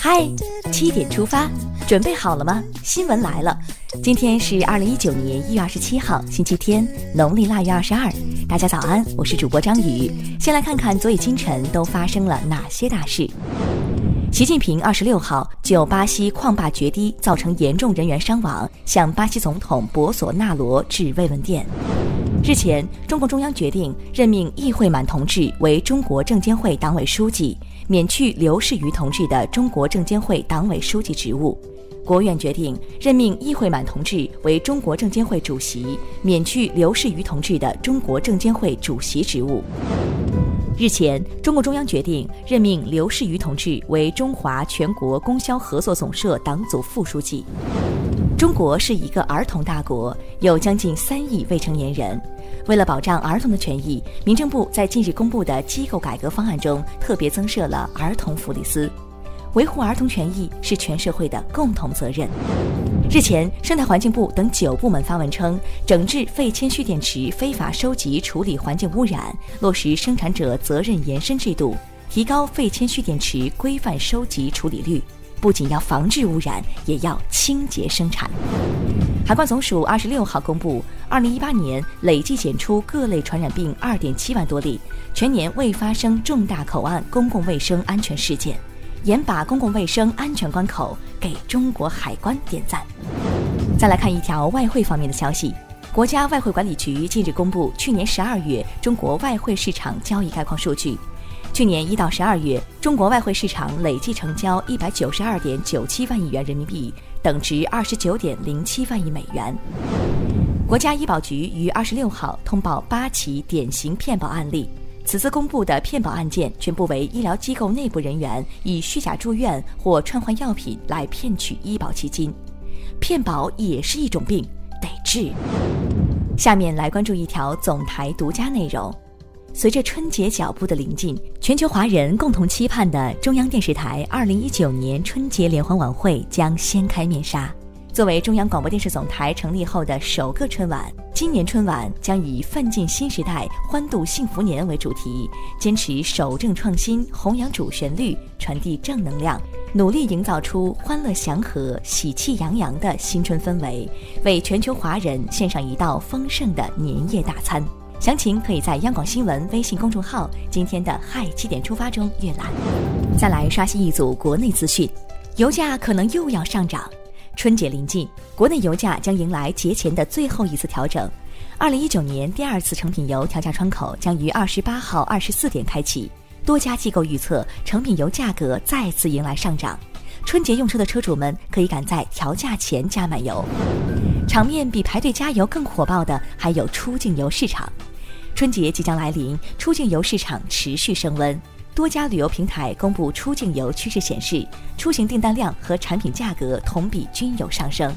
嗨，七点出发，准备好了吗？新闻来了，今天是二零一九年一月二十七号，星期天，农历腊月二十二。大家早安，我是主播张宇。先来看看昨夜今晨都发生了哪些大事。习近平二十六号就巴西矿坝决堤造成严重人员伤亡，向巴西总统博索纳罗致慰问电。日前，中共中央决定任命易会满同志为中国证监会党委书记，免去刘士余同志的中国证监会党委书记职务。国务院决定任命易会满同志为中国证监会主席，免去刘士余同志的中国证监会主席职务。日前，中共中央决定任命刘士余同志为中华全国供销合作总社党组副书记。中国是一个儿童大国，有将近三亿未成年人。为了保障儿童的权益，民政部在近日公布的机构改革方案中，特别增设了儿童福利司。维护儿童权益是全社会的共同责任。日前，生态环境部等九部门发文称，整治废铅蓄电池非法收集处理环境污染，落实生产者责任延伸制度，提高废铅蓄电池规范收集处理率。不仅要防治污染，也要清洁生产。海关总署二十六号公布，二零一八年累计检出各类传染病二点七万多例，全年未发生重大口岸公共卫生安全事件。严把公共卫生安全关口，给中国海关点赞。再来看一条外汇方面的消息，国家外汇管理局近日公布去年十二月中国外汇市场交易概况数据。去年一到十二月，中国外汇市场累计成交一百九十二点九七万亿元人民币，等值二十九点零七万亿美元。国家医保局于二十六号通报八起典型骗保案例。此次公布的骗保案件全部为医疗机构内部人员以虚假住院或串换药品来骗取医保基金，骗保也是一种病，得治。下面来关注一条总台独家内容：随着春节脚步的临近，全球华人共同期盼的中央电视台2019年春节联欢晚会将掀开面纱。作为中央广播电视总台成立后的首个春晚，今年春晚将以“奋进新时代，欢度幸福年”为主题，坚持守正创新，弘扬主旋律，传递正能量，努力营造出欢乐祥和、喜气洋洋的新春氛围，为全球华人献上一道丰盛的年夜大餐。详情可以在央广新闻微信公众号今天的“嗨七点出发”中阅览。再来刷新一组国内资讯，油价可能又要上涨。春节临近，国内油价将迎来节前的最后一次调整。二零一九年第二次成品油调价窗口将于二十八号二十四点开启。多家机构预测，成品油价格再次迎来上涨。春节用车的车主们可以赶在调价前加满油。场面比排队加油更火爆的还有出境游市场。春节即将来临，出境游市场持续升温。多家旅游平台公布出境游趋势显示，出行订单量和产品价格同比均有上升。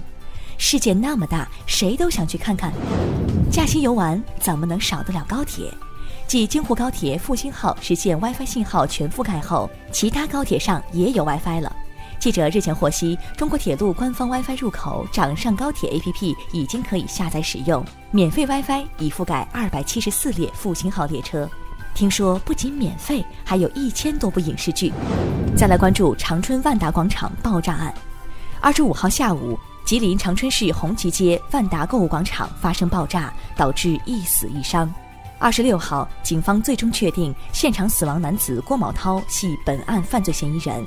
世界那么大，谁都想去看看。假期游玩怎么能少得了高铁？继京沪高铁复兴号实现 WiFi 信号全覆盖后，其他高铁上也有 WiFi 了。记者日前获悉，中国铁路官方 WiFi 入口掌上高铁 APP 已经可以下载使用，免费 WiFi 已覆盖二百七十四列复兴号列车。听说不仅免费，还有一千多部影视剧。再来关注长春万达广场爆炸案。二十五号下午，吉林长春市红旗街万达购物广场发生爆炸，导致一死一伤。二十六号，警方最终确定现场死亡男子郭某涛系本案犯罪嫌疑人。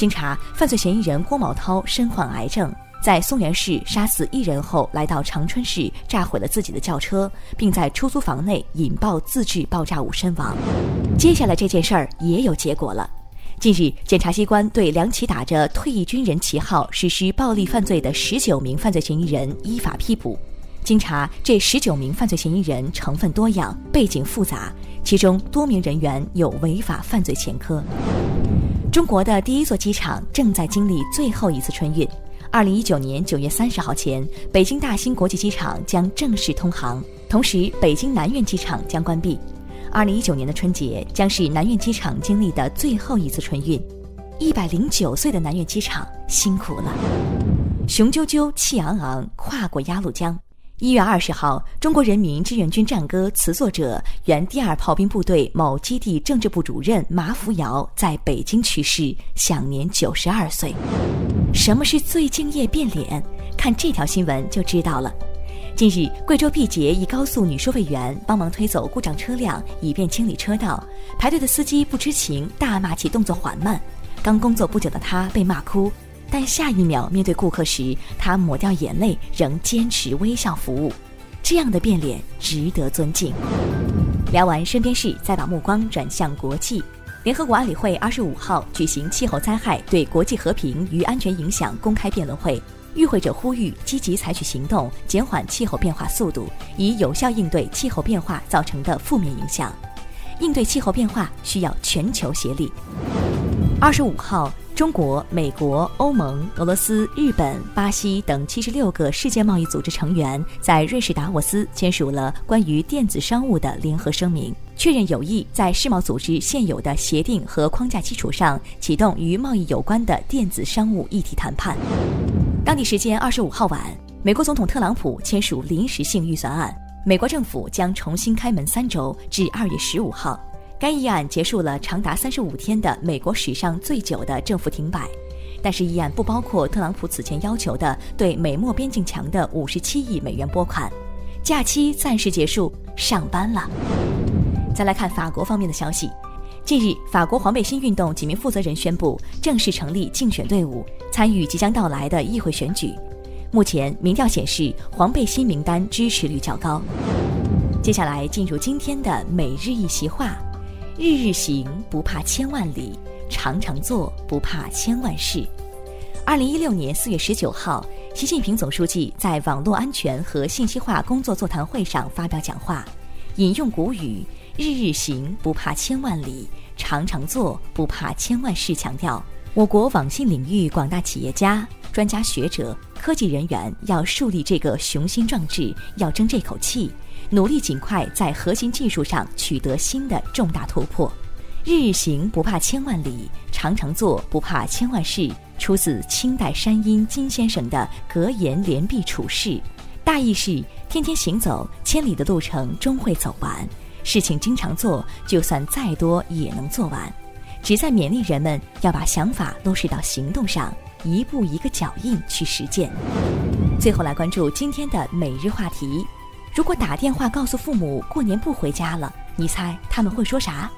经查，犯罪嫌疑人郭某涛身患癌症。在松原市杀死一人后，来到长春市炸毁了自己的轿车，并在出租房内引爆自制爆炸物身亡。接下来这件事儿也有结果了。近日，检察机关对两起打着退役军人旗号实施暴力犯罪的十九名犯罪嫌疑人依法批捕。经查，这十九名犯罪嫌疑人成分多样，背景复杂，其中多名人员有违法犯罪前科。中国的第一座机场正在经历最后一次春运。二零一九年九月三十号前，北京大兴国际机场将正式通航，同时北京南苑机场将关闭。二零一九年的春节将是南苑机场经历的最后一次春运，一百零九岁的南苑机场辛苦了。雄赳赳气昂昂跨过鸭绿江，一月二十号，中国人民志愿军战歌词作者、原第二炮兵部队某基地政治部主任马福尧在北京去世，享年九十二岁。什么是最敬业变脸？看这条新闻就知道了。近日，贵州毕节一高速女收费员帮忙推走故障车辆，以便清理车道，排队的司机不知情，大骂其动作缓慢。刚工作不久的她被骂哭。但下一秒面对顾客时，他抹掉眼泪，仍坚持微笑服务，这样的变脸值得尊敬。聊完身边事，再把目光转向国际。联合国安理会二十五号举行气候灾害对国际和平与安全影响公开辩论会，与会者呼吁积极采取行动，减缓气候变化速度，以有效应对气候变化造成的负面影响。应对气候变化需要全球协力。二十五号。中国、美国、欧盟、俄罗斯、日本、巴西等七十六个世界贸易组织成员在瑞士达沃斯签署了关于电子商务的联合声明，确认有意在世贸组织现有的协定和框架基础上启动与贸易有关的电子商务议题谈判。当地时间二十五号晚，美国总统特朗普签署临时性预算案，美国政府将重新开门三周，至二月十五号。该议案结束了长达三十五天的美国史上最久的政府停摆，但是议案不包括特朗普此前要求的对美墨边境墙的五十七亿美元拨款。假期暂时结束，上班了。再来看法国方面的消息，近日，法国黄背心运动几名负责人宣布正式成立竞选队伍，参与即将到来的议会选举。目前民调显示，黄背心名单支持率较高。接下来进入今天的每日一席话。日日行不怕千万里，常常做不怕千万事。二零一六年四月十九号，习近平总书记在网络安全和信息化工作座谈会上发表讲话，引用古语“日日行不怕千万里，常常做不怕千万事”，强调我国网信领域广大企业家、专家学者、科技人员要树立这个雄心壮志，要争这口气。努力尽快在核心技术上取得新的重大突破，日日行不怕千万里，常常做不怕千万事。出自清代山阴金先生的格言连璧处世，大意是：天天行走，千里的路程终会走完；事情经常做，就算再多也能做完。旨在勉励人们要把想法落实到行动上，一步一个脚印去实践。最后来关注今天的每日话题。如果打电话告诉父母过年不回家了，你猜他们会说啥？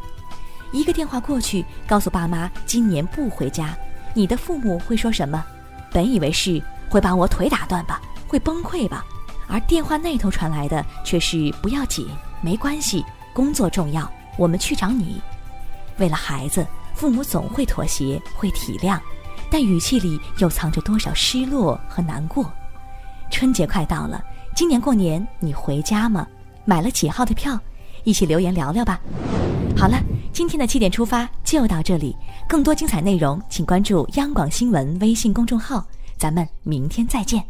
一个电话过去，告诉爸妈今年不回家，你的父母会说什么？本以为是会把我腿打断吧，会崩溃吧，而电话那头传来的却是不要紧，没关系，工作重要，我们去找你。为了孩子，父母总会妥协，会体谅，但语气里又藏着多少失落和难过？春节快到了。今年过年你回家吗？买了几号的票？一起留言聊聊吧。好了，今天的七点出发就到这里，更多精彩内容请关注央广新闻微信公众号，咱们明天再见。